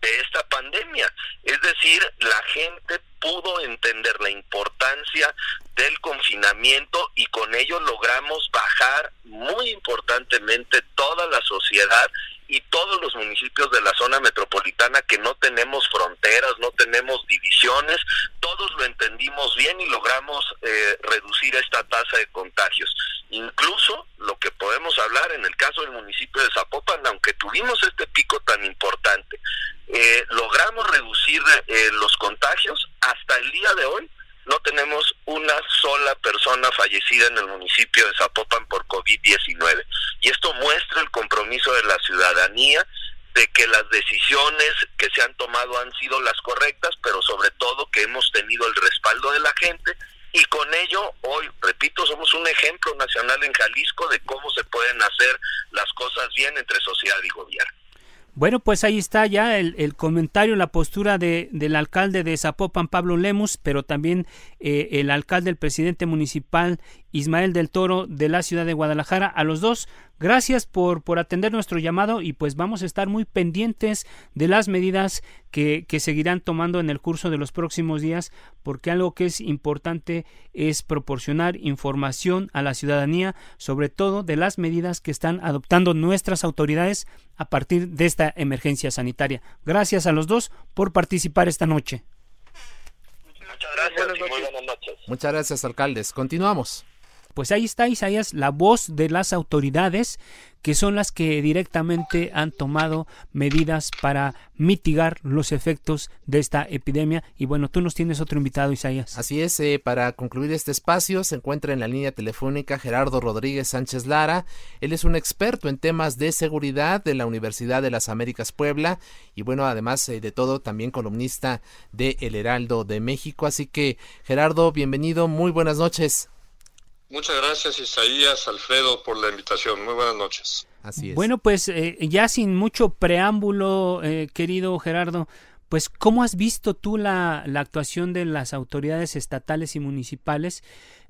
Speaker 9: de esta pandemia. Es decir, la gente pudo entender la importancia del confinamiento y con ello logramos bajar muy importantemente toda la sociedad y todos los municipios de la zona metropolitana que no tenemos fronteras, no tenemos divisiones, todos lo entendimos bien y logramos eh, reducir esta tasa de contagios. Incluso lo que podemos hablar en el caso del municipio de Zapopan, aunque tuvimos este pico tan importante, eh, logramos reducir eh, los contagios hasta el día de hoy no tenemos una sola persona fallecida en el municipio de Zapopan por COVID-19. Y esto muestra el compromiso de la ciudadanía de que las decisiones que se han tomado han sido las correctas, pero sobre todo que hemos tenido el respaldo de la gente y con ello hoy, repito, somos un ejemplo nacional en Jalisco de cómo se pueden hacer las cosas bien entre sociedad y gobierno.
Speaker 1: Bueno, pues ahí está ya el, comentario, la postura de, del alcalde de Zapopan, Pablo Lemus, pero también eh, el alcalde, el presidente municipal Ismael del Toro de la ciudad de Guadalajara. A los dos, gracias por, por atender nuestro llamado y pues vamos a estar muy pendientes de las medidas que, que seguirán tomando en el curso de los próximos días, porque algo que es importante es proporcionar información a la ciudadanía, sobre todo de las medidas que están adoptando nuestras autoridades a partir de esta emergencia sanitaria. Gracias a los dos por participar esta noche.
Speaker 9: Muchas gracias y buenas noches.
Speaker 2: Muchas gracias, alcaldes. Continuamos.
Speaker 1: Pues ahí está Isaías, la voz de las autoridades que son las que directamente han tomado medidas para mitigar los efectos de esta epidemia. Y bueno, tú nos tienes otro invitado, Isaías.
Speaker 2: Así es, eh, para concluir este espacio se encuentra en la línea telefónica Gerardo Rodríguez Sánchez Lara. Él es un experto en temas de seguridad de la Universidad de las Américas Puebla y bueno, además eh, de todo, también columnista de El Heraldo de México. Así que, Gerardo, bienvenido, muy buenas noches.
Speaker 11: Muchas gracias Isaías, Alfredo, por la invitación. Muy buenas noches.
Speaker 2: Así es.
Speaker 1: Bueno, pues eh, ya sin mucho preámbulo, eh, querido Gerardo, pues ¿cómo has visto tú la, la actuación de las autoridades estatales y municipales?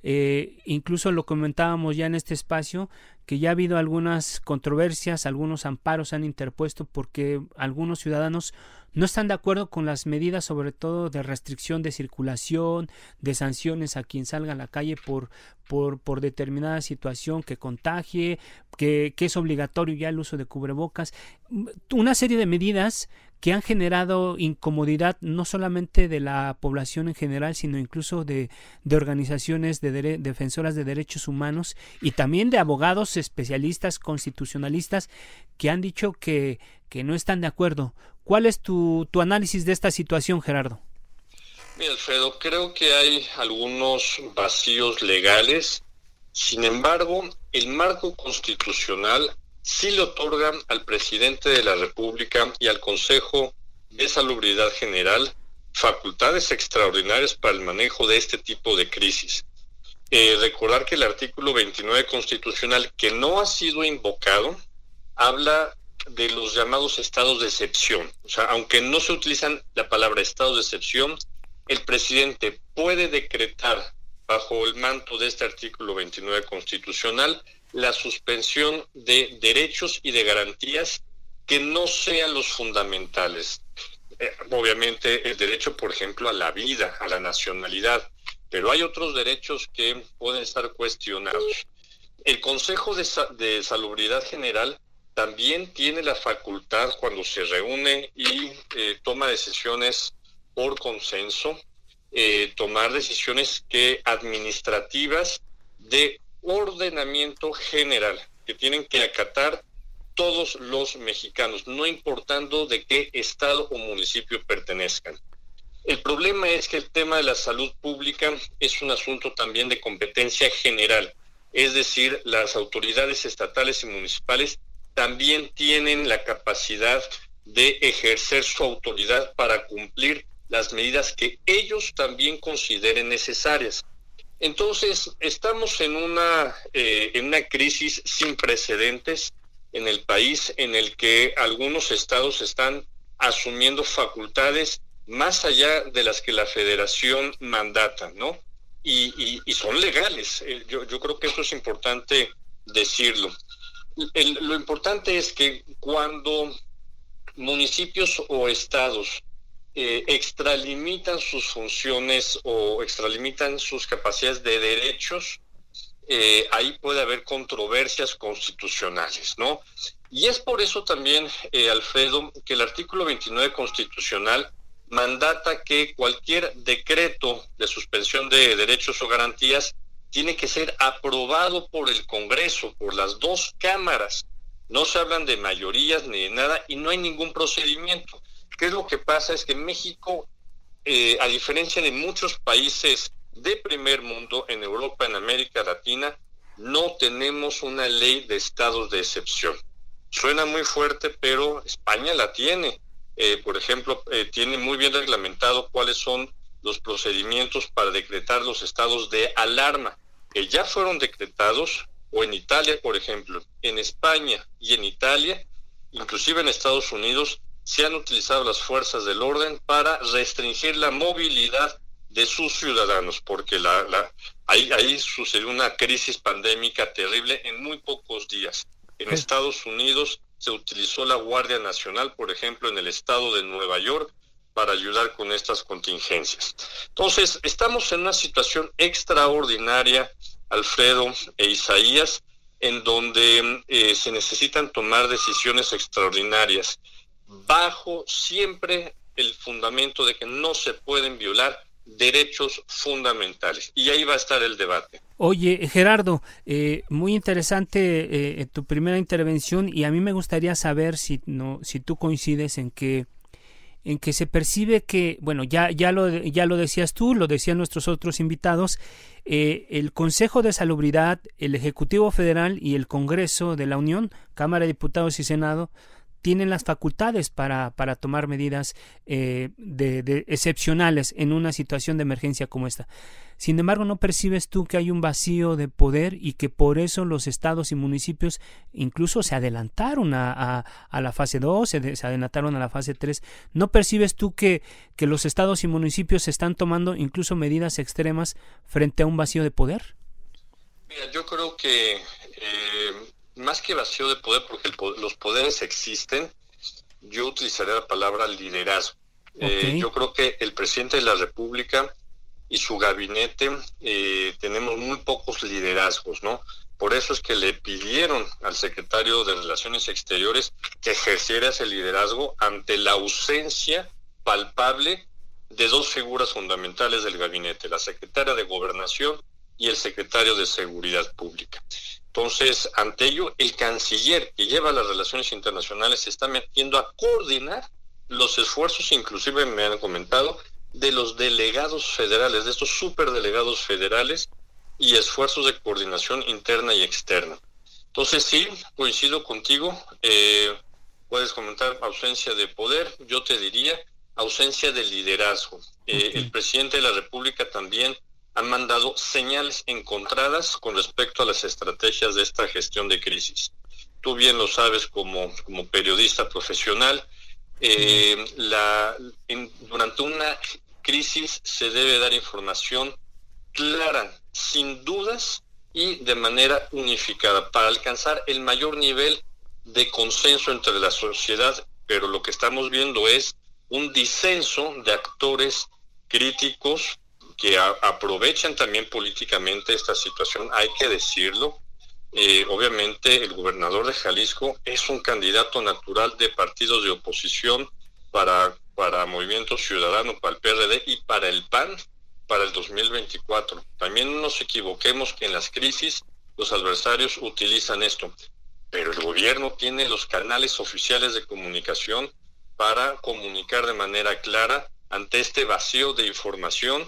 Speaker 1: Eh, incluso lo comentábamos ya en este espacio, que ya ha habido algunas controversias, algunos amparos han interpuesto porque algunos ciudadanos no están de acuerdo con las medidas, sobre todo de restricción de circulación, de sanciones a quien salga a la calle por, por, por determinada situación que contagie, que, que es obligatorio ya el uso de cubrebocas, una serie de medidas que han generado incomodidad no solamente de la población en general, sino incluso de, de organizaciones de defensoras de derechos humanos y también de abogados especialistas constitucionalistas que han dicho que, que no están de acuerdo ¿Cuál es tu, tu análisis de esta situación, Gerardo?
Speaker 11: Mira, Alfredo, creo que hay algunos vacíos legales. Sin embargo, el marco constitucional sí le otorga al presidente de la República y al Consejo de Salubridad General facultades extraordinarias para el manejo de este tipo de crisis. Eh, recordar que el artículo 29 constitucional, que no ha sido invocado, habla de los llamados estados de excepción. O sea, aunque no se utilizan la palabra estados de excepción, el presidente puede decretar bajo el manto de este artículo 29 constitucional la suspensión de derechos y de garantías que no sean los fundamentales. Eh, obviamente el derecho, por ejemplo, a la vida, a la nacionalidad, pero hay otros derechos que pueden estar cuestionados. El Consejo de, Salubridad General también tiene la facultad cuando se reúne y eh, toma decisiones por consenso, eh, tomar decisiones que administrativas de ordenamiento general, que tienen que acatar todos los mexicanos, no importando de qué estado o municipio pertenezcan. El problema es que el tema de la salud pública es un asunto también de competencia general, es decir, las autoridades estatales y municipales también tienen la capacidad de ejercer su autoridad para cumplir las medidas que ellos también consideren necesarias. Entonces, estamos en una, eh, en una crisis sin precedentes en el país en el que algunos estados están asumiendo facultades más allá de las que la federación mandata, ¿no? Y, son legales. Eh, yo, yo, creo que eso es importante decirlo. lo importante es que cuando municipios o estados eh, extralimitan sus funciones o extralimitan sus capacidades de derechos, eh, ahí puede haber controversias constitucionales, ¿no? Y es por eso también, eh, Alfredo, que el artículo 29 constitucional mandata que cualquier decreto de suspensión de derechos o garantías tiene que ser aprobado por el Congreso, por las dos cámaras. No se hablan de mayorías ni de nada y no hay ningún procedimiento. ¿Qué es lo que pasa? Es que México, eh, a diferencia de muchos países de primer mundo en Europa, en América Latina, no tenemos una ley de estados de excepción. Suena muy fuerte, pero España la tiene. Eh, por ejemplo, eh, tiene muy bien reglamentado cuáles son los procedimientos para decretar los estados de alarma, que ya fueron decretados, o en Italia, por ejemplo, en España y en Italia, inclusive en Estados Unidos, se han utilizado las fuerzas del orden para restringir la movilidad de sus ciudadanos, porque la, la, ahí, ahí sucedió una crisis pandémica terrible en muy pocos días. En Estados Unidos se utilizó la Guardia Nacional, por ejemplo, en el estado de Nueva York, para ayudar con estas contingencias. Entonces, estamos en una situación extraordinaria, Alfredo e Isaías, en donde eh, se necesitan tomar decisiones extraordinarias bajo siempre el fundamento de que no se pueden violar derechos fundamentales. Y ahí va a estar el debate.
Speaker 1: Oye, Gerardo, eh, muy interesante eh, tu primera intervención y a mí me gustaría saber si, no, si tú coincides en que en que se percibe que, bueno, ya, ya, lo, ya lo decías tú, lo decían nuestros otros invitados, eh, el Consejo de Salubridad, el Ejecutivo Federal y el Congreso de la Unión, Cámara de Diputados y Senado, tienen las facultades para, para tomar medidas eh, de, excepcionales en una situación de emergencia como esta. Sin embargo, ¿no percibes tú que hay un vacío de poder y que por eso los estados y municipios incluso se adelantaron a, a, la fase 2, se, adelantaron a la fase 3? ¿No percibes tú que, que los estados y municipios están tomando incluso medidas extremas frente a un vacío de poder?
Speaker 11: Mira, yo creo que eh, más que vacío de poder, porque los poderes existen, yo utilizaría la palabra liderazgo. Eh, yo creo que el presidente de la República y su gabinete eh, tenemos muy pocos liderazgos, ¿no? Por eso es que le pidieron al secretario de Relaciones Exteriores que ejerciera ese liderazgo ante la ausencia palpable de dos figuras fundamentales del gabinete, la secretaria de Gobernación y el secretario de Seguridad Pública. Entonces, ante ello, el canciller que lleva las relaciones internacionales se está metiendo a coordinar los esfuerzos, inclusive me han comentado, de los delegados federales, de estos superdelegados federales y esfuerzos de coordinación interna y externa. Entonces, sí, coincido contigo. Eh, puedes comentar ausencia de poder, yo te diría ausencia de liderazgo. Eh, el presidente de la República también han mandado señales encontradas con respecto a las estrategias de esta gestión de crisis. Tú bien lo sabes como, como periodista profesional, eh, durante una crisis se debe dar información clara, sin dudas y de manera unificada para alcanzar el mayor nivel de consenso entre la sociedad, pero lo que estamos viendo es un disenso de actores críticos que aprovechan también políticamente esta situación, hay que decirlo. Eh, obviamente el gobernador de Jalisco es un candidato natural de partidos de oposición para, para Movimiento Ciudadano, para el PRD y para el PAN para el 2024. También no nos equivoquemos que en las crisis los adversarios utilizan esto. pero el gobierno tiene los canales oficiales de comunicación para comunicar de manera clara ante este vacío de información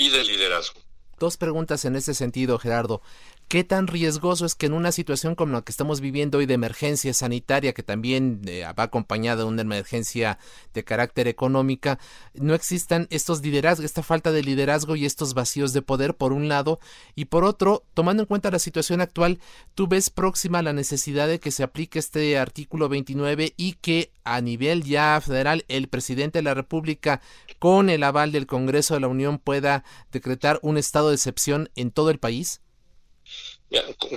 Speaker 11: y de liderazgo.
Speaker 2: Dos preguntas en ese sentido, Gerardo. ¿Qué tan riesgoso es que en una situación como la que estamos viviendo hoy de emergencia sanitaria, que también eh, va acompañada de una emergencia de carácter económica, no existan estos liderazgos, esta falta de liderazgo y estos vacíos de poder, por un lado, y por otro, tomando en cuenta la situación actual, tú ves próxima la necesidad de que se aplique este artículo 29 y que a nivel ya federal el presidente de la República, con el aval del Congreso de la Unión, pueda decretar un estado de excepción en todo el país?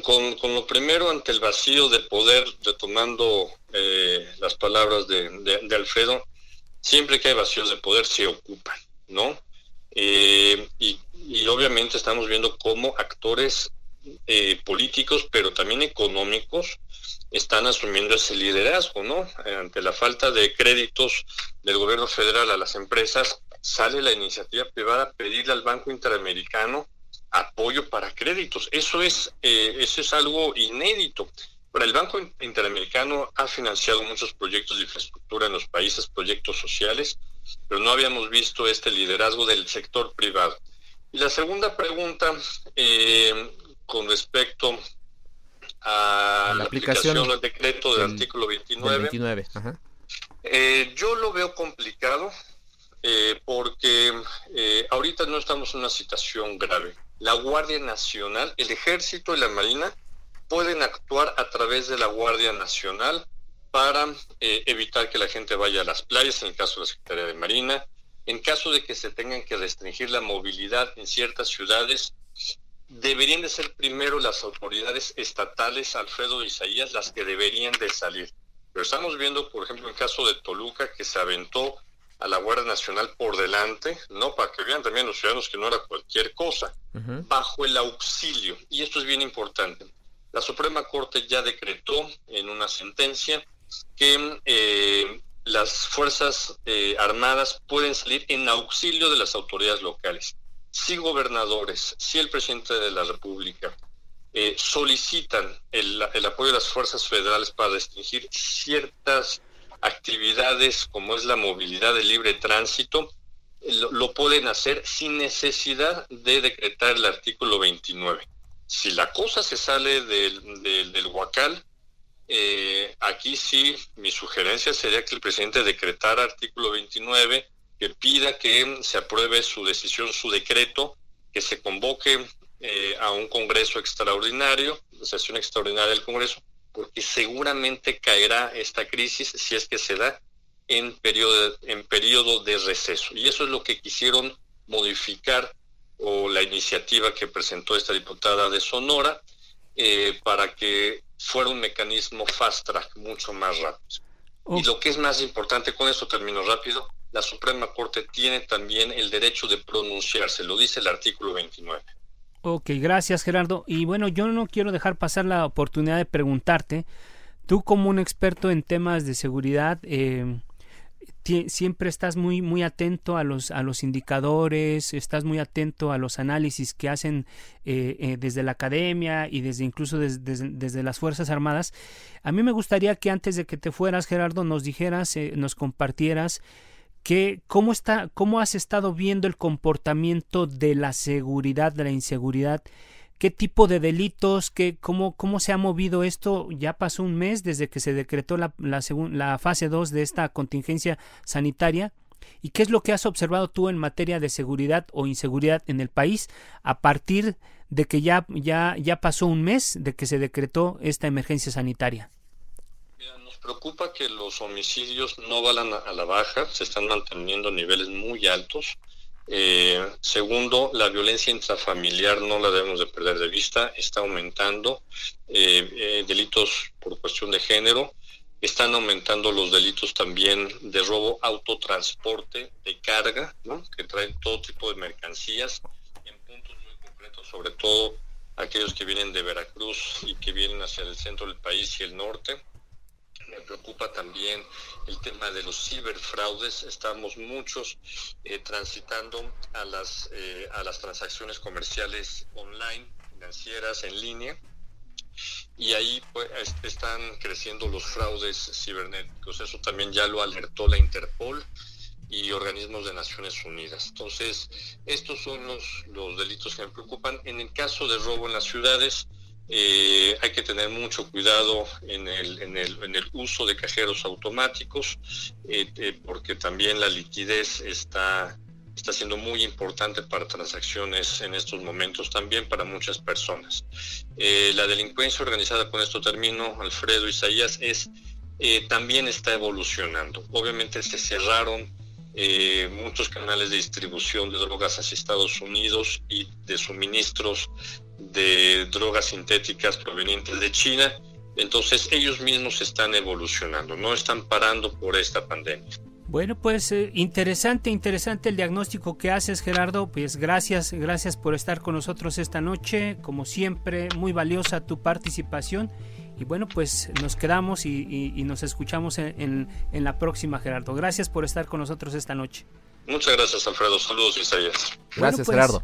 Speaker 11: Con, lo primero, ante el vacío de poder, retomando eh, las palabras de, Alfredo, siempre que hay vacíos de poder se ocupan, ¿no? Eh, y, obviamente estamos viendo cómo actores eh, políticos, pero también económicos, están asumiendo ese liderazgo, ¿no? Ante la falta de créditos del gobierno federal a las empresas, sale la iniciativa privada a pedirle al Banco Interamericano apoyo para créditos. Eso es, eh, eso es algo inédito. Pero el Banco Interamericano ha financiado muchos proyectos de infraestructura en los países, proyectos sociales, pero no habíamos visto este liderazgo del sector privado. Y la segunda pregunta, eh, con respecto a la, aplicación, del decreto del, artículo 29, eh, yo lo veo complicado porque ahorita no estamos en una situación grave la Guardia Nacional, el Ejército y la Marina pueden actuar a través de la Guardia Nacional para eh, evitar que la gente vaya a las playas, en el caso de la Secretaría de Marina, en caso de que se tengan que restringir la movilidad en ciertas ciudades, deberían de ser primero las autoridades estatales, Alfredo Isaías, las que deberían de salir. Pero estamos viendo, por ejemplo, el caso de Toluca, que se aventó a la Guardia Nacional por delante, ¿no? Para que vean también los ciudadanos que no era cualquier cosa, bajo el auxilio. Y esto es bien importante. La Suprema Corte ya decretó en una sentencia que eh, las Fuerzas eh, Armadas pueden salir en auxilio de las autoridades locales. Si gobernadores, si el presidente de la República eh, solicitan el, el apoyo de las fuerzas federales para restringir ciertas actividades como es la movilidad de libre tránsito, lo, pueden hacer sin necesidad de decretar el artículo 29. Si la cosa se sale del, del, Huacal, eh, aquí sí mi sugerencia sería que el presidente decretara artículo 29, que pida que se apruebe su decisión, su decreto, que se convoque eh, a un Congreso extraordinario, sesión extraordinaria del Congreso, porque seguramente caerá esta crisis si es que se da en periodo, en periodo de receso. Y eso es lo que quisieron modificar o la iniciativa que presentó esta diputada de Sonora eh, para que fuera un mecanismo fast track, mucho más rápido. Y lo que es más importante, con esto termino rápido, la Suprema Corte tiene también el derecho de pronunciarse, lo dice el artículo 29.
Speaker 1: Ok, gracias Gerardo. Y bueno, yo no quiero dejar pasar la oportunidad de preguntarte, tú como un experto en temas de seguridad, eh, siempre estás muy muy atento a los a los indicadores estás muy atento a los análisis que hacen eh, eh, desde la academia y desde incluso desde, las fuerzas armadas a mí me gustaría que antes de que te fueras Gerardo nos dijeras nos compartieras cómo, está, ¿Cómo has estado viendo el comportamiento de la seguridad, de la inseguridad? ¿Qué tipo de delitos? Qué, cómo, ¿Cómo se ha movido esto? Ya pasó un mes desde que se decretó la, la, fase 2 de esta contingencia sanitaria. ¿Y qué es lo que has observado tú en materia de seguridad o inseguridad en el país a partir de que ya, ya, ya pasó un mes de que se decretó esta emergencia sanitaria?
Speaker 11: Preocupa que los homicidios no van a la baja, se están manteniendo niveles muy altos. Eh, segundo, la violencia intrafamiliar no la debemos de perder de vista, está aumentando. Eh, eh, delitos por cuestión de género, están aumentando los delitos también de robo autotransporte, de carga, que traen todo tipo de mercancías en puntos muy concretos, sobre todo aquellos que vienen de Veracruz y que vienen hacia el centro del país y el norte me preocupa también el tema de los ciberfraudes. Estamos muchos eh, transitando a las, eh, a las transacciones comerciales online, financieras, en línea. y ahí pues, están creciendo los fraudes cibernéticos. Eso también ya lo alertó la Interpol y organismos de Naciones Unidas. Entonces, estos son los, los delitos que me preocupan. En el caso de robo en las ciudades, eh, hay que tener mucho cuidado en el, uso de cajeros automáticos, eh, eh, porque también la liquidez está, está siendo muy importante para transacciones en estos momentos, también para muchas personas. la delincuencia organizada, con esto termino, Alfredo Isaías, es también está evolucionando. Obviamente se cerraron muchos canales de distribución de drogas hacia Estados Unidos y de suministros de drogas sintéticas provenientes de China. Entonces ellos mismos están evolucionando, no están parando por esta pandemia.
Speaker 1: Bueno, pues eh, interesante, interesante el diagnóstico que haces, Gerardo. Pues gracias, gracias por estar con nosotros esta noche. Como siempre, muy valiosa tu participación. Y bueno, pues nos quedamos y, nos escuchamos en, la próxima, Gerardo. Gracias por estar con nosotros esta noche.
Speaker 11: Muchas gracias, Alfredo. Saludos, Isaías.
Speaker 2: Gracias, pues, Gerardo.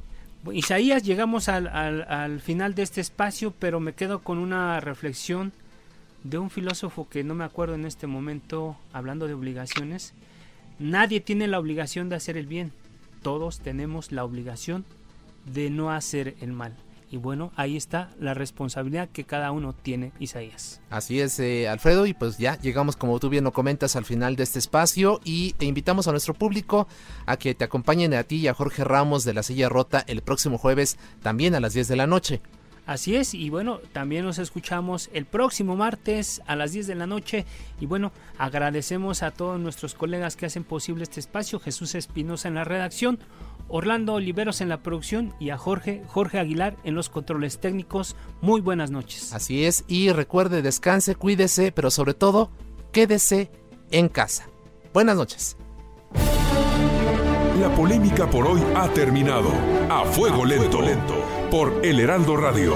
Speaker 1: Isaías, llegamos al, al, final de este espacio, pero me quedo con una reflexión de un filósofo que no me acuerdo en este momento, hablando de obligaciones. Nadie tiene la obligación de hacer el bien, todos tenemos la obligación de no hacer el mal. Y bueno, ahí está la responsabilidad que cada uno tiene, Isaías.
Speaker 2: Así es, eh, Alfredo, y pues ya llegamos, como tú bien lo comentas, al final de este espacio y te invitamos a nuestro público a que te acompañen a ti y a Jorge Ramos de la Silla Rota el próximo jueves, también a las 10 de la noche.
Speaker 1: Así es, y bueno, también nos escuchamos el próximo martes a las 10 de la noche. Y bueno, agradecemos a todos nuestros colegas que hacen posible este espacio, Jesús Espinosa en la redacción, Orlando Oliveros en la producción y a Jorge, Jorge Aguilar en los controles técnicos. Muy buenas noches.
Speaker 2: Así es, y recuerde, descanse, cuídese, pero sobre todo, quédese en casa. Buenas noches.
Speaker 7: La polémica por hoy ha terminado. A fuego, lento, lento, por El Heraldo Radio.